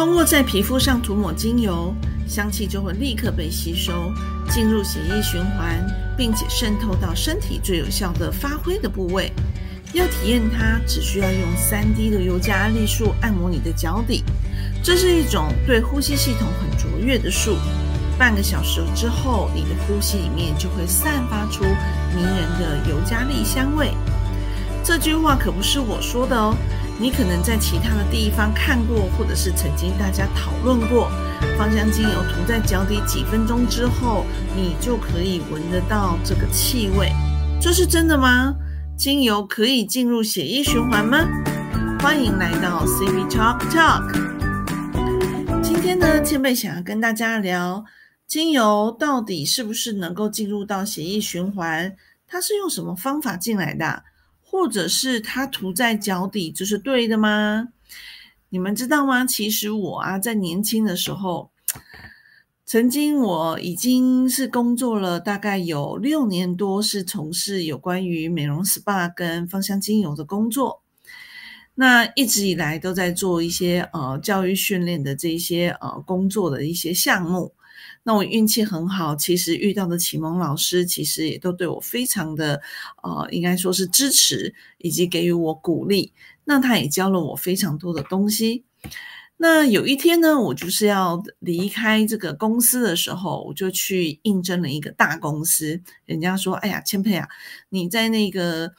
通过在皮肤上涂抹精油，香气就会立刻被吸收，进入血液循环，并且渗透到身体最有效的发挥的部位。要体验它，只需要用三滴的尤加利树按摩你的脚底，这是一种对呼吸系统很卓越的术。半个小时之后，你的呼吸里面就会散发出迷人的尤加利香味。这句话可不是我说的哦，你可能在其他的地方看过，或者是曾经大家讨论过。芳香精油涂在脚底几分钟之后，你就可以闻得到这个气味，这是真的吗？精油可以进入血液循环吗？欢迎来到 CB Talk Talk。今天呢，千贝想要跟大家聊精油到底是不是能够进入到血液循环？它是用什么方法进来的？或者是它涂在脚底就是对的吗？你们知道吗？其实我啊，在年轻的时候。曾经我已经是工作了大概有六年多，是从事有关于美容 SPA 跟芳香精油的工作。那一直以来都在做一些呃教育训练的这些呃工作的一些项目。那我运气很好，其实遇到的启蒙老师其实也都对我非常的呃，应该说是支持以及给予我鼓励。那他也教了我非常多的东西。那有一天呢，我就是要离开这个公司的时候，我就去应征了一个大公司。人家说：“哎呀，千佩啊，你在那个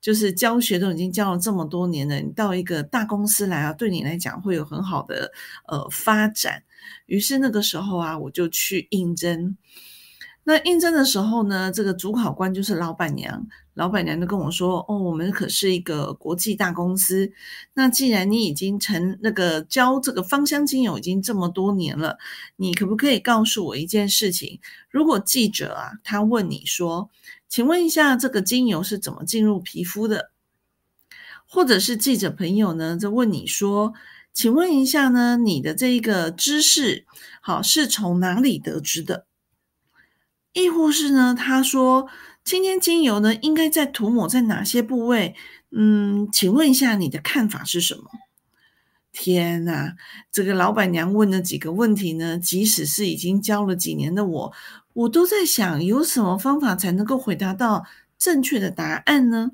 就是教学都已经教了这么多年了，你到一个大公司来啊，对你来讲会有很好的呃发展。”于是那个时候啊，我就去应征。那应征的时候呢，这个主考官就是老板娘。老板娘就跟我说：“哦，我们可是一个国际大公司。那既然你已经成那个教这个芳香精油已经这么多年了，你可不可以告诉我一件事情？如果记者啊，他问你说，请问一下这个精油是怎么进入皮肤的？或者是记者朋友呢，在问你说，请问一下呢，你的这个知识好是从哪里得知的？亦或是呢，他说。”今天精油呢，应该在涂抹在哪些部位？嗯，请问一下你的看法是什么？天哪，这个老板娘问的几个问题呢，即使是已经教了几年的我，我都在想，有什么方法才能够回答到正确的答案呢？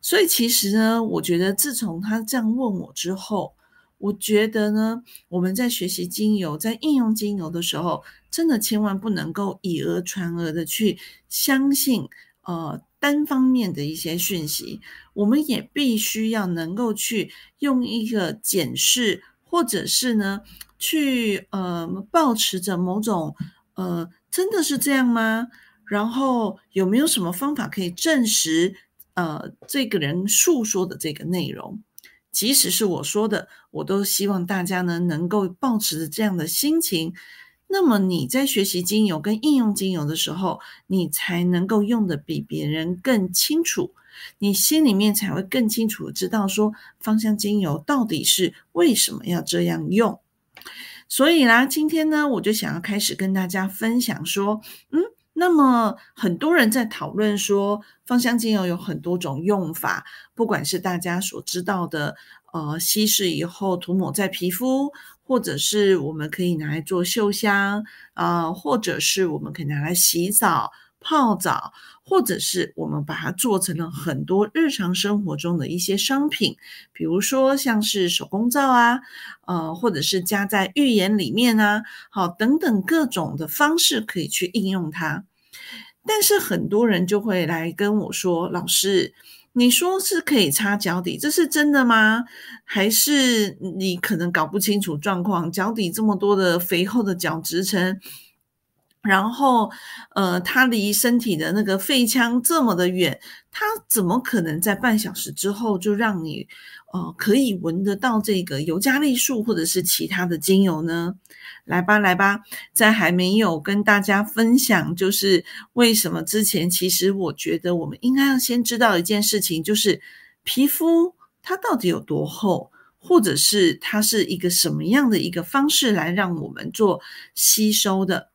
所以其实呢，我觉得自从他这样问我之后，我觉得呢，我们在学习精油、在应用精油的时候，真的千万不能够以讹传讹的去相信，呃，单方面的一些讯息。我们也必须要能够去用一个检视，或者是呢，去呃，保持着某种呃，真的是这样吗？然后有没有什么方法可以证实，呃，这个人诉说的这个内容？即使是我说的，我都希望大家呢能够保持着这样的心情。那么你在学习精油跟应用精油的时候，你才能够用的比别人更清楚，你心里面才会更清楚知道说芳香精油到底是为什么要这样用。所以啦，今天呢，我就想要开始跟大家分享说，嗯。那么很多人在讨论说，芳香精油有很多种用法，不管是大家所知道的，呃，稀释以后涂抹在皮肤，或者是我们可以拿来做嗅香，啊，或者是我们可以拿来洗澡、泡澡，或者是我们把它做成了很多日常生活中的一些商品，比如说像是手工皂啊，呃，或者是加在浴盐里面啊，好，等等各种的方式可以去应用它。但是很多人就会来跟我说：“老师，你说是可以擦脚底，这是真的吗？还是你可能搞不清楚状况？脚底这么多的肥厚的角质层，然后呃，它离身体的那个肺腔这么的远，它怎么可能在半小时之后就让你呃可以闻得到这个尤加利树或者是其他的精油呢？”来吧，来吧，在还没有跟大家分享，就是为什么之前，其实我觉得我们应该要先知道一件事情，就是皮肤它到底有多厚，或者是它是一个什么样的一个方式来让我们做吸收的。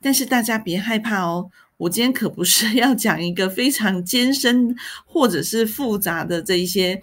但是大家别害怕哦，我今天可不是 要讲一个非常艰深或者是复杂的这一些。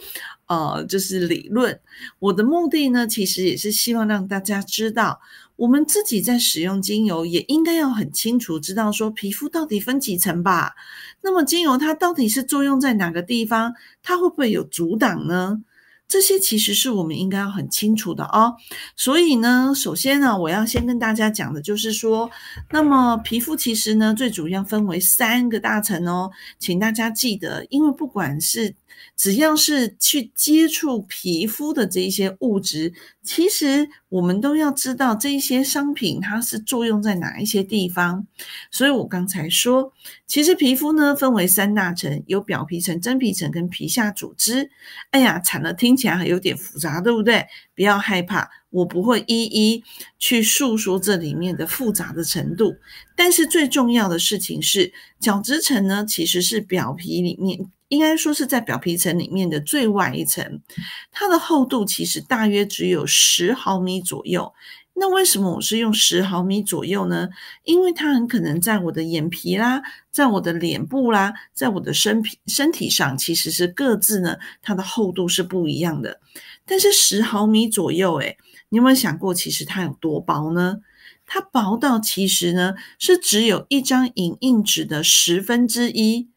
呃，就是理论。我的目的呢，其实也是希望让大家知道，我们自己在使用精油，也应该要很清楚知道说皮肤到底分几层吧。那么精油它到底是作用在哪个地方？它会不会有阻挡呢？这些其实是我们应该要很清楚的哦。所以呢，首先呢，我要先跟大家讲的就是说，那么皮肤其实呢，最主要分为三个大层哦，请大家记得，因为不管是只要是去接触皮肤的这一些物质，其实我们都要知道这一些商品它是作用在哪一些地方。所以我刚才说，其实皮肤呢分为三大层，有表皮层、真皮层跟皮下组织。哎呀，惨了，听起来还有点复杂，对不对？不要害怕，我不会一一去诉说这里面的复杂的程度。但是最重要的事情是，角质层呢其实是表皮里面。应该说是在表皮层里面的最外一层，它的厚度其实大约只有十毫米左右。那为什么我是用十毫米左右呢？因为它很可能在我的眼皮啦，在我的脸部啦，在我的身皮身体上，其实是各自呢，它的厚度是不一样的。但是十毫米左右，诶你有没有想过，其实它有多薄呢？它薄到其实呢，是只有一张影印纸的十分之一。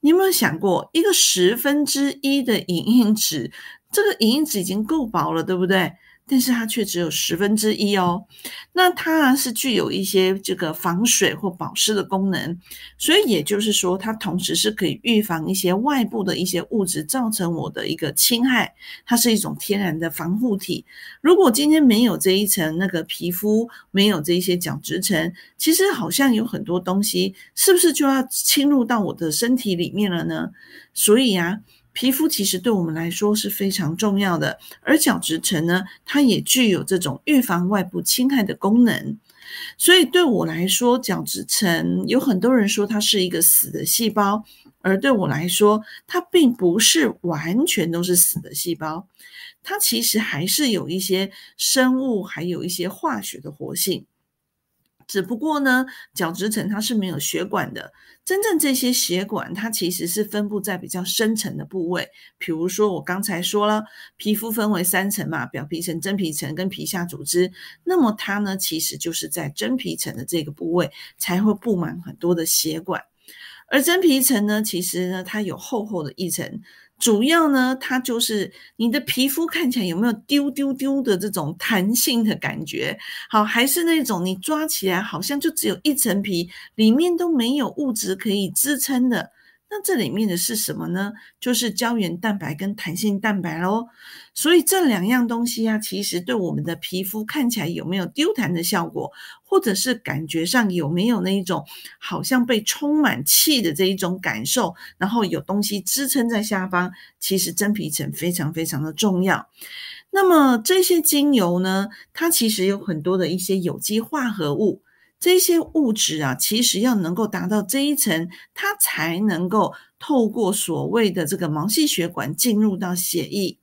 你有没有想过，一个十分之一的影印纸，这个影印纸已经够薄了，对不对？但是它却只有十分之一哦，那它是具有一些这个防水或保湿的功能，所以也就是说，它同时是可以预防一些外部的一些物质造成我的一个侵害，它是一种天然的防护体。如果今天没有这一层那个皮肤，没有这一些角质层，其实好像有很多东西，是不是就要侵入到我的身体里面了呢？所以呀。皮肤其实对我们来说是非常重要的，而角质层呢，它也具有这种预防外部侵害的功能。所以对我来说，角质层有很多人说它是一个死的细胞，而对我来说，它并不是完全都是死的细胞，它其实还是有一些生物，还有一些化学的活性。只不过呢，角质层它是没有血管的。真正这些血管，它其实是分布在比较深层的部位。比如说，我刚才说了，皮肤分为三层嘛，表皮层、真皮层跟皮下组织。那么它呢，其实就是在真皮层的这个部位才会布满很多的血管。而真皮层呢，其实呢，它有厚厚的一层。主要呢，它就是你的皮肤看起来有没有丢丢丢的这种弹性的感觉？好，还是那种你抓起来好像就只有一层皮，里面都没有物质可以支撑的。那这里面的是什么呢？就是胶原蛋白跟弹性蛋白喽。所以这两样东西啊，其实对我们的皮肤看起来有没有丢弹的效果，或者是感觉上有没有那一种好像被充满气的这一种感受，然后有东西支撑在下方，其实真皮层非常非常的重要。那么这些精油呢，它其实有很多的一些有机化合物。这些物质啊，其实要能够达到这一层，它才能够透过所谓的这个毛细血管进入到血液。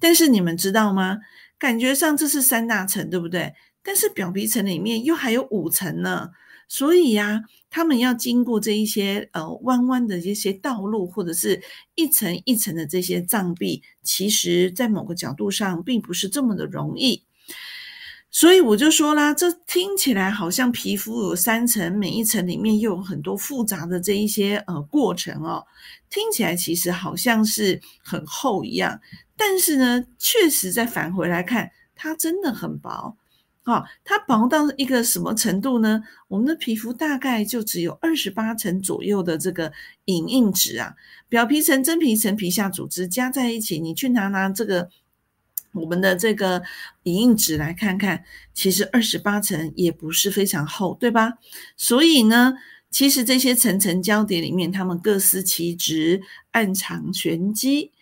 但是你们知道吗？感觉上这是三大层，对不对？但是表皮层里面又还有五层呢。所以呀，他们要经过这一些呃弯弯的这些道路，或者是一层一层的这些障壁，其实在某个角度上并不是这么的容易。所以我就说啦，这听起来好像皮肤有三层，每一层里面又有很多复杂的这一些呃过程哦，听起来其实好像是很厚一样。但是呢，确实再返回来看，它真的很薄啊！它薄到一个什么程度呢？我们的皮肤大概就只有二十八层左右的这个影印纸啊，表皮层、真皮层、皮下组织加在一起，你去拿拿这个。我们的这个影印纸来看看，其实二十八层也不是非常厚，对吧？所以呢，其实这些层层交叠里面，它们各司其职，暗藏玄机。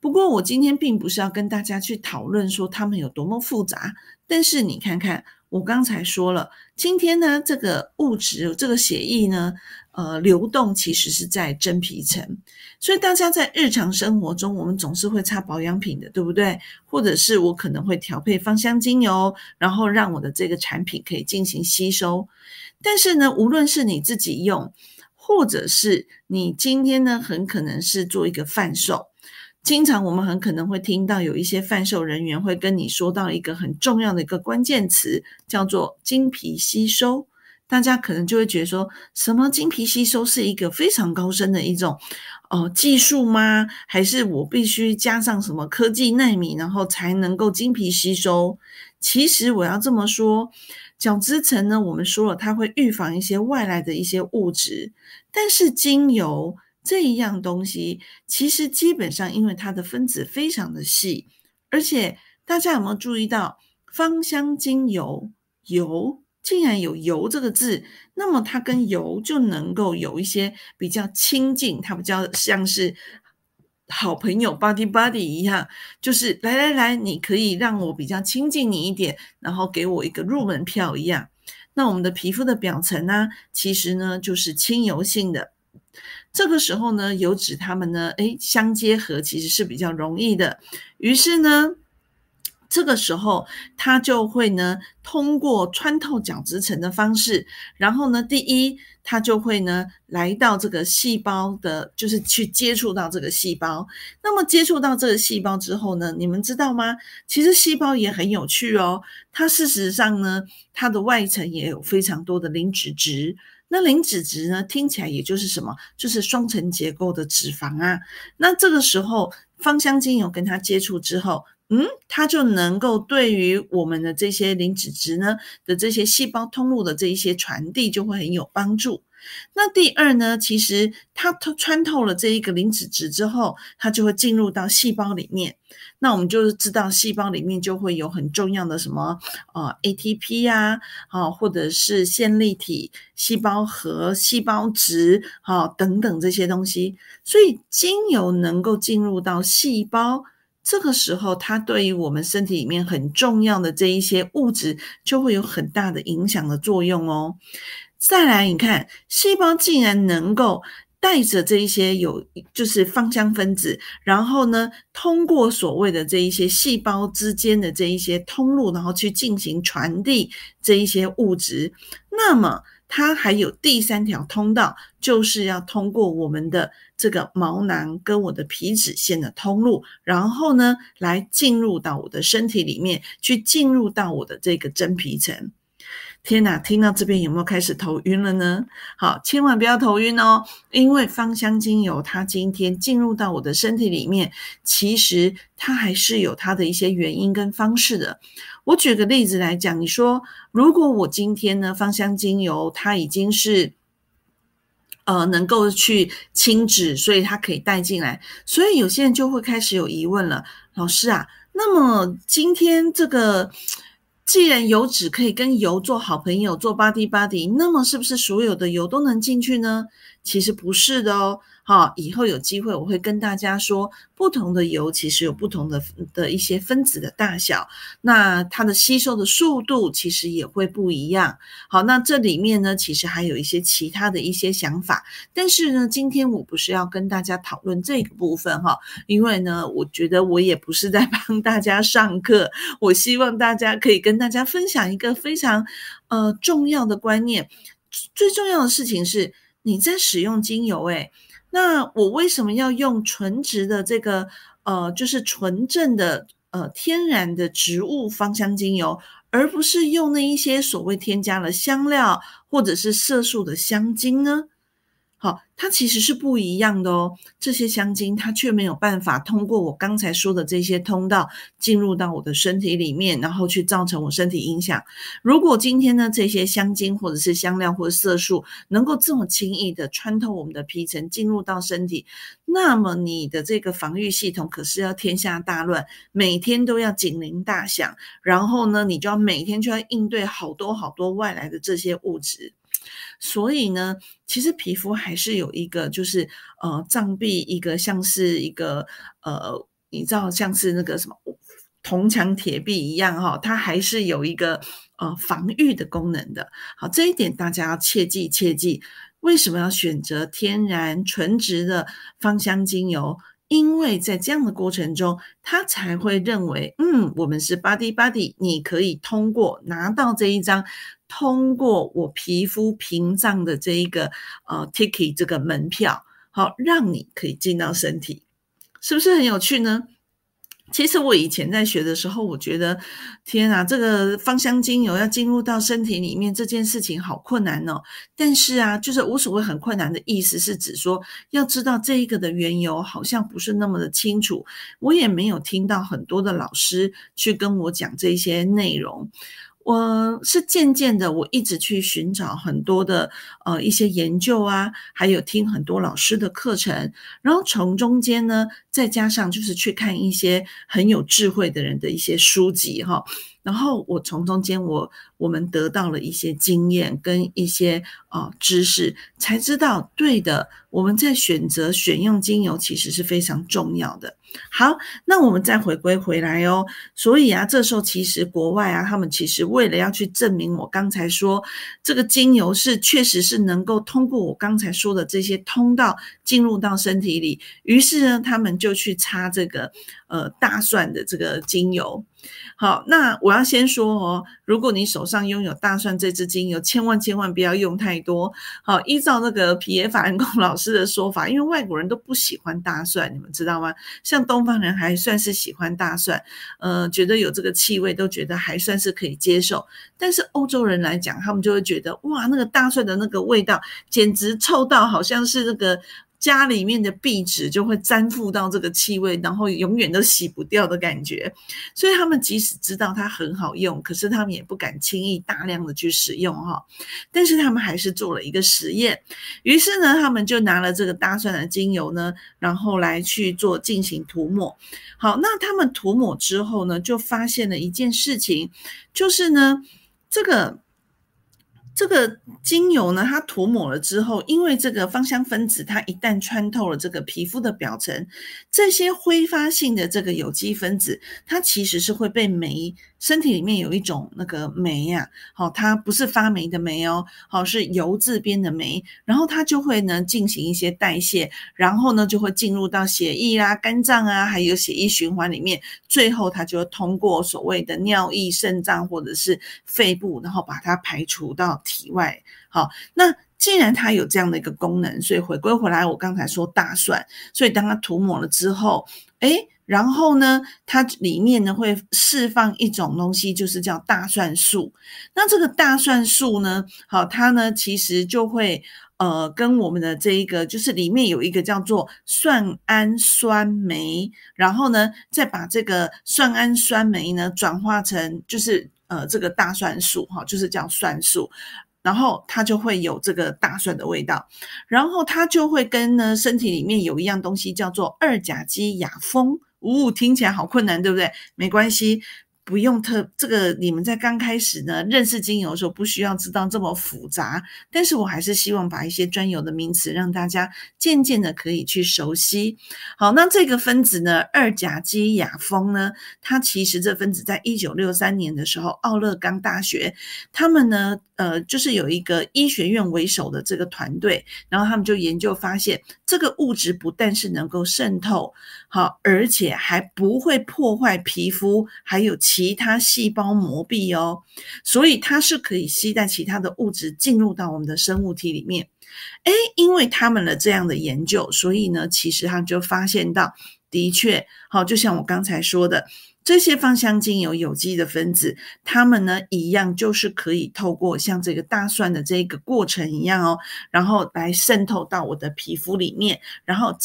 不过我今天并不是要跟大家去讨论说它们有多么复杂，但是你看看，我刚才说了，今天呢，这个物质，这个协议呢。呃，流动其实是在真皮层，所以大家在日常生活中，我们总是会擦保养品的，对不对？或者是我可能会调配芳香精油，然后让我的这个产品可以进行吸收。但是呢，无论是你自己用，或者是你今天呢，很可能是做一个贩售，经常我们很可能会听到有一些贩售人员会跟你说到一个很重要的一个关键词，叫做经皮吸收。大家可能就会觉得说，什么精皮吸收是一个非常高深的一种哦技术吗？还是我必须加上什么科技纳米，然后才能够精皮吸收？其实我要这么说，角质层呢，我们说了它会预防一些外来的一些物质，但是精油这一样东西，其实基本上因为它的分子非常的细，而且大家有没有注意到芳香精油油？竟然有油这个字，那么它跟油就能够有一些比较亲近，它比较像是好朋友 buddy buddy 一样，就是来来来，你可以让我比较亲近你一点，然后给我一个入门票一样。那我们的皮肤的表层呢，其实呢就是亲油性的，这个时候呢，油脂它们呢，诶相结合其实是比较容易的，于是呢。这个时候，它就会呢，通过穿透角质层的方式，然后呢，第一，它就会呢，来到这个细胞的，就是去接触到这个细胞。那么接触到这个细胞之后呢，你们知道吗？其实细胞也很有趣哦。它事实上呢，它的外层也有非常多的磷脂质。那磷脂质呢，听起来也就是什么？就是双层结构的脂肪啊。那这个时候，芳香精油跟它接触之后。嗯，它就能够对于我们的这些磷脂质呢的这些细胞通路的这一些传递就会很有帮助。那第二呢，其实它透穿透了这一个磷脂质之后，它就会进入到细胞里面。那我们就是知道细胞里面就会有很重要的什么啊 ATP 呀，啊或者是线粒体、细胞核、细胞质啊等等这些东西。所以精油能够进入到细胞。这个时候，它对于我们身体里面很重要的这一些物质，就会有很大的影响的作用哦。再来，你看，细胞竟然能够带着这一些有就是芳香分子，然后呢，通过所谓的这一些细胞之间的这一些通路，然后去进行传递这一些物质，那么。它还有第三条通道，就是要通过我们的这个毛囊跟我的皮脂腺的通路，然后呢，来进入到我的身体里面，去进入到我的这个真皮层。天哪，听到这边有没有开始头晕了呢？好，千万不要头晕哦，因为芳香精油它今天进入到我的身体里面，其实它还是有它的一些原因跟方式的。我举个例子来讲，你说如果我今天呢，芳香精油它已经是呃能够去清脂，所以它可以带进来，所以有些人就会开始有疑问了，老师啊，那么今天这个。既然油脂可以跟油做好朋友，做 body body，那么是不是所有的油都能进去呢？其实不是的哦。好，以后有机会我会跟大家说，不同的油其实有不同的的一些分子的大小，那它的吸收的速度其实也会不一样。好，那这里面呢，其实还有一些其他的一些想法，但是呢，今天我不是要跟大家讨论这个部分哈，因为呢，我觉得我也不是在 帮大家上课，我希望大家可以跟大家分享一个非常呃重要的观念，最重要的事情是你在使用精油，诶。那我为什么要用纯植的这个呃，就是纯正的呃天然的植物芳香精油，而不是用那一些所谓添加了香料或者是色素的香精呢？它其实是不一样的哦。这些香精它却没有办法通过我刚才说的这些通道进入到我的身体里面，然后去造成我身体影响。如果今天呢这些香精或者是香料或者色素能够这么轻易的穿透我们的皮层进入到身体，那么你的这个防御系统可是要天下大乱，每天都要警铃大响，然后呢你就要每天就要应对好多好多外来的这些物质。所以呢，其实皮肤还是有一个，就是呃，障壁一个像是一个呃，你知道像是那个什么铜墙铁壁一样哈，它还是有一个呃防御的功能的。好，这一点大家要切记切记。为什么要选择天然纯植的芳香精油？因为在这样的过程中，他才会认为，嗯，我们是 body body，你可以通过拿到这一张。通过我皮肤屏障的这一个呃 ticket 这个门票，好，让你可以进到身体。是不是很有趣呢？其实我以前在学的时候，我觉得天啊，这个芳香精油要进入到身体里面这件事情好困难哦。但是啊，就是无所谓很困难的意思，是指说要知道这一个的缘由，好像不是那么的清楚。我也没有听到很多的老师去跟我讲这些内容。我是渐渐的，我一直去寻找很多的呃一些研究啊，还有听很多老师的课程，然后从中间呢，再加上就是去看一些很有智慧的人的一些书籍哈。然后我从中间，我我们得到了一些经验跟一些啊知识，才知道对的。我们在选择选用精油，其实是非常重要的。好，那我们再回归回来哦。所以啊，这时候其实国外啊，他们其实为了要去证明我刚才说这个精油是确实是能够通过我刚才说的这些通道进入到身体里，于是呢，他们就去擦这个呃大蒜的这个精油。好，那我要先说哦，如果你手上拥有大蒜这支精油，千万千万不要用太多。好，依照那个皮耶法恩贡 老师的说法，因为外国人都不喜欢大蒜，你们知道吗？像东方人还算是喜欢大蒜，呃，觉得有这个气味都觉得还算是可以接受。但是欧洲人来讲，他们就会觉得哇，那个大蒜的那个味道简直臭到好像是那个。家里面的壁纸就会粘附到这个气味，然后永远都洗不掉的感觉。所以他们即使知道它很好用，可是他们也不敢轻易大量的去使用哈。但是他们还是做了一个实验，于是呢，他们就拿了这个大蒜的精油呢，然后来去做进行涂抹。好，那他们涂抹之后呢，就发现了一件事情，就是呢，这个。这个精油呢，它涂抹了之后，因为这个芳香分子，它一旦穿透了这个皮肤的表层，这些挥发性的这个有机分子，它其实是会被酶。身体里面有一种那个酶呀，好，它不是发霉的霉哦，好，是油质边的酶，然后它就会呢进行一些代谢，然后呢就会进入到血液啦、肝脏啊，还有血液循环里面，最后它就通过所谓的尿液、肾脏或者是肺部，然后把它排除到体外。好，那既然它有这样的一个功能，所以回归回来，我刚才说大蒜，所以当它涂抹了之后，诶。然后呢，它里面呢会释放一种东西，就是叫大蒜素。那这个大蒜素呢，好，它呢其实就会呃跟我们的这一个，就是里面有一个叫做蒜氨酸酶，然后呢再把这个蒜氨酸酶呢转化成就是呃这个大蒜素哈，就是叫蒜素，然后它就会有这个大蒜的味道，然后它就会跟呢身体里面有一样东西叫做二甲基亚峰。呜，听起来好困难，对不对？没关系。不用特这个，你们在刚开始呢认识精油的时候，不需要知道这么复杂。但是我还是希望把一些专有的名词让大家渐渐的可以去熟悉。好，那这个分子呢，二甲基亚峰呢，它其实这分子在一九六三年的时候，奥勒冈大学他们呢，呃，就是有一个医学院为首的这个团队，然后他们就研究发现，这个物质不但是能够渗透，好，而且还不会破坏皮肤，还有其。他细胞膜壁哦，所以它是可以吸带其他的物质进入到我们的生物体里面。诶，因为他们的这样的研究，所以呢，其实他们就发现到，的确，好，就像我刚才说的，这些芳香精油有机的分子，它们呢一样就是可以透过像这个大蒜的这个过程一样哦，然后来渗透到我的皮肤里面，然后。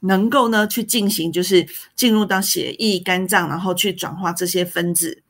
能够呢去进行，就是进入到血液、肝脏，然后去转化这些分子。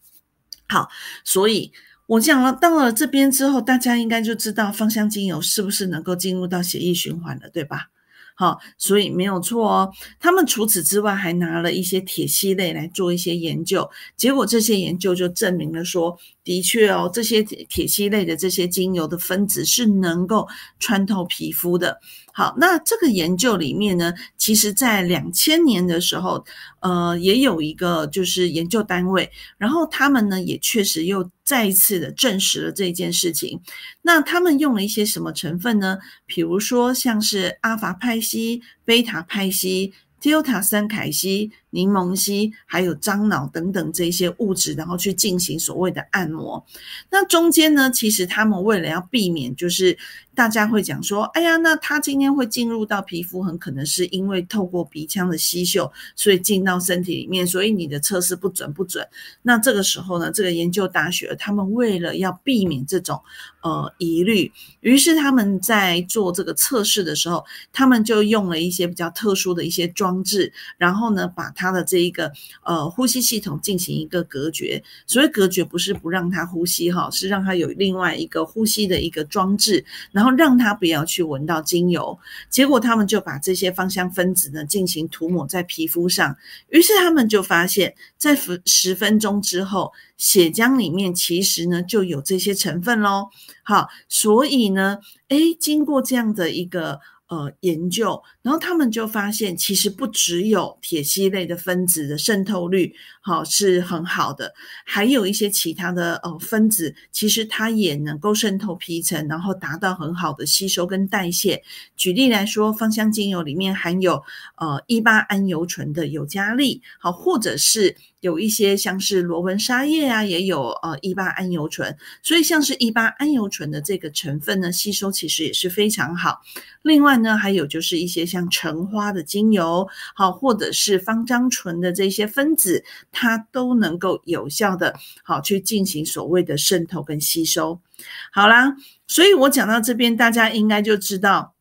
好，所以我讲了到了这边之后，大家应该就知道芳香精油是不是能够进入到血液循环了，对吧？好，所以没有错哦。他们除此之外还拿了一些铁系类来做一些研究，结果这些研究就证明了说，的确哦，这些铁系类的这些精油的分子是能够穿透皮肤的。好，那这个研究里面呢，其实在两千年的时候，呃，也有一个就是研究单位，然后他们呢也确实又再一次的证实了这件事情。那他们用了一些什么成分呢？比如说像是阿法派西、贝塔派西、Delta 三凯西、柠檬烯，还有樟脑等等这些物质，然后去进行所谓的按摩。那中间呢，其实他们为了要避免，就是大家会讲说，哎呀，那他今天会进入到皮肤，很可能是因为透过鼻腔的吸嗅，所以进到身体里面，所以你的测试不准不准。那这个时候呢，这个研究大学他们为了要避免这种呃疑虑，于是他们在做这个测试的时候，他们就用了一些比较特殊的一些装置，然后呢，把它他的这一个呃呼吸系统进行一个隔绝。所谓隔绝，不是不让他呼吸哈，是让他有另外一个呼吸的一个装置，然后让他不要去闻到精油。结果他们就把这些芳香分子呢进行涂抹在皮肤上，于是他们就发现，在十十分钟之后，血浆里面其实呢就有这些成分喽。好，所以呢，诶，经过这样的一个。呃，研究，然后他们就发现，其实不只有铁烯类的分子的渗透率好是很好的，还有一些其他的呃分子，其实它也能够渗透皮层，然后达到很好的吸收跟代谢。举例来说，芳香精油里面含有呃一八胺油醇的尤加利，好，或者是。有一些像是罗纹沙叶啊，也有呃一八胺油醇，所以像是一八胺油醇的这个成分呢，吸收其实也是非常好。另外呢，还有就是一些像橙花的精油，好或者是芳樟醇的这些分子，它都能够有效的好去进行所谓的渗透跟吸收。好啦，所以我讲到这边，大家应该就知道，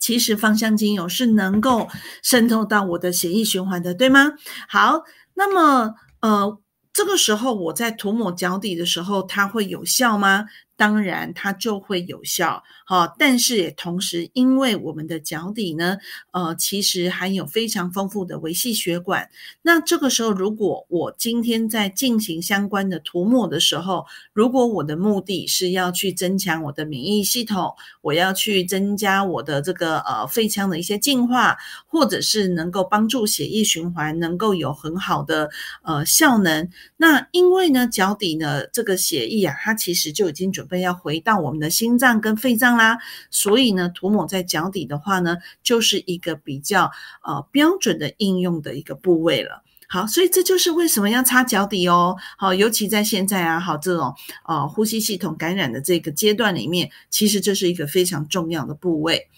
其实芳香精油是能够渗透到我的血液循环的，对吗？好。那么，呃，这个时候我在涂抹脚底的时候，它会有效吗？当然，它就会有效，好。但是也同时，因为我们的脚底呢，呃，其实含有非常丰富的维系血管。那这个时候，如果我今天在进行相关的涂抹的时候，如果我的目的是要去增强我的免疫系统，我要去增加我的这个呃肺腔的一些净化，或者是能够帮助血液循环能够有很好的呃效能，那因为呢，脚底呢这个血液啊，它其实就已经准。要回到我们的心脏跟肺脏啦，所以呢，涂抹在脚底的话呢，就是一个比较呃标准的应用的一个部位了。好，所以这就是为什么要擦脚底哦。好，尤其在现在啊，好这种呃呼吸系统感染的这个阶段里面，其实这是一个非常重要的部位。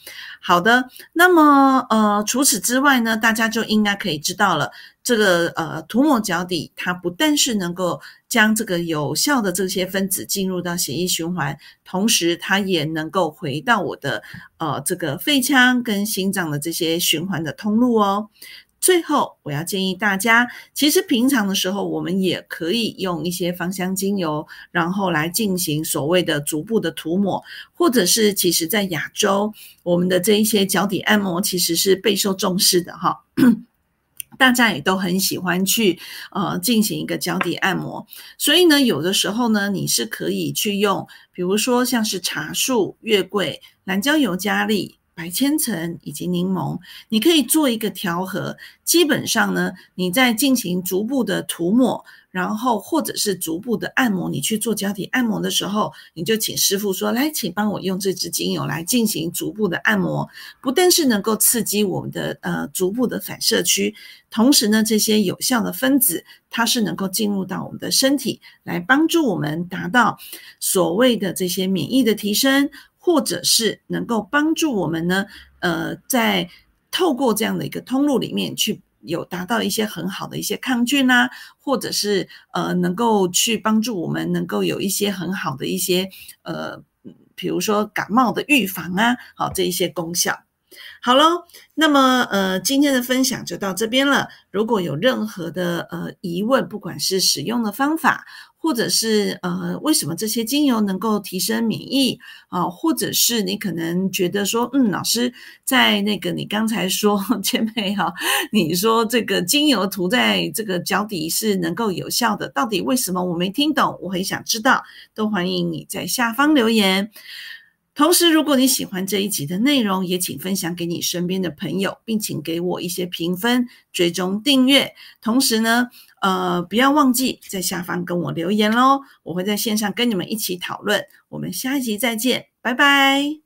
好的，那么呃除此之外呢，大家就应该可以知道了，这个呃涂抹脚底，它不但是能够将这个有效的这些分子进入到血液循环，同时它也能够回到我的呃这个肺腔跟心脏的这些循环的通路哦。最后，我要建议大家，其实平常的时候，我们也可以用一些芳香精油，然后来进行所谓的足部的涂抹，或者是其实，在亚洲，我们的这一些脚底按摩其实是备受重视的哈，大家也都很喜欢去呃进行一个脚底按摩，所以呢，有的时候呢，你是可以去用，比如说像是茶树、月桂、蓝椒油加利。白千层以及柠檬，你可以做一个调和。基本上呢，你在进行足部的涂抹，然后或者是足部的按摩，你去做脚底按摩的时候，你就请师傅说：“来，请帮我用这支精油来进行足部的按摩。”不但是能够刺激我们的呃足部的反射区，同时呢，这些有效的分子它是能够进入到我们的身体，来帮助我们达到所谓的这些免疫的提升。或者是能够帮助我们呢，呃，在透过这样的一个通路里面去有达到一些很好的一些抗菌啊，或者是呃能够去帮助我们能够有一些很好的一些呃，比如说感冒的预防啊，好这一些功效。好喽，那么呃今天的分享就到这边了。如果有任何的呃疑问，不管是使用的方法。或者是呃，为什么这些精油能够提升免疫啊？或者是你可能觉得说，嗯，老师在那个你刚才说，前辈哈，你说这个精油涂在这个脚底是能够有效的，到底为什么我没听懂？我很想知道，都欢迎你在下方留言。同时，如果你喜欢这一集的内容，也请分享给你身边的朋友，并请给我一些评分、追踪、订阅。同时呢，呃，不要忘记在下方跟我留言喽，我会在线上跟你们一起讨论。我们下一集再见，拜拜。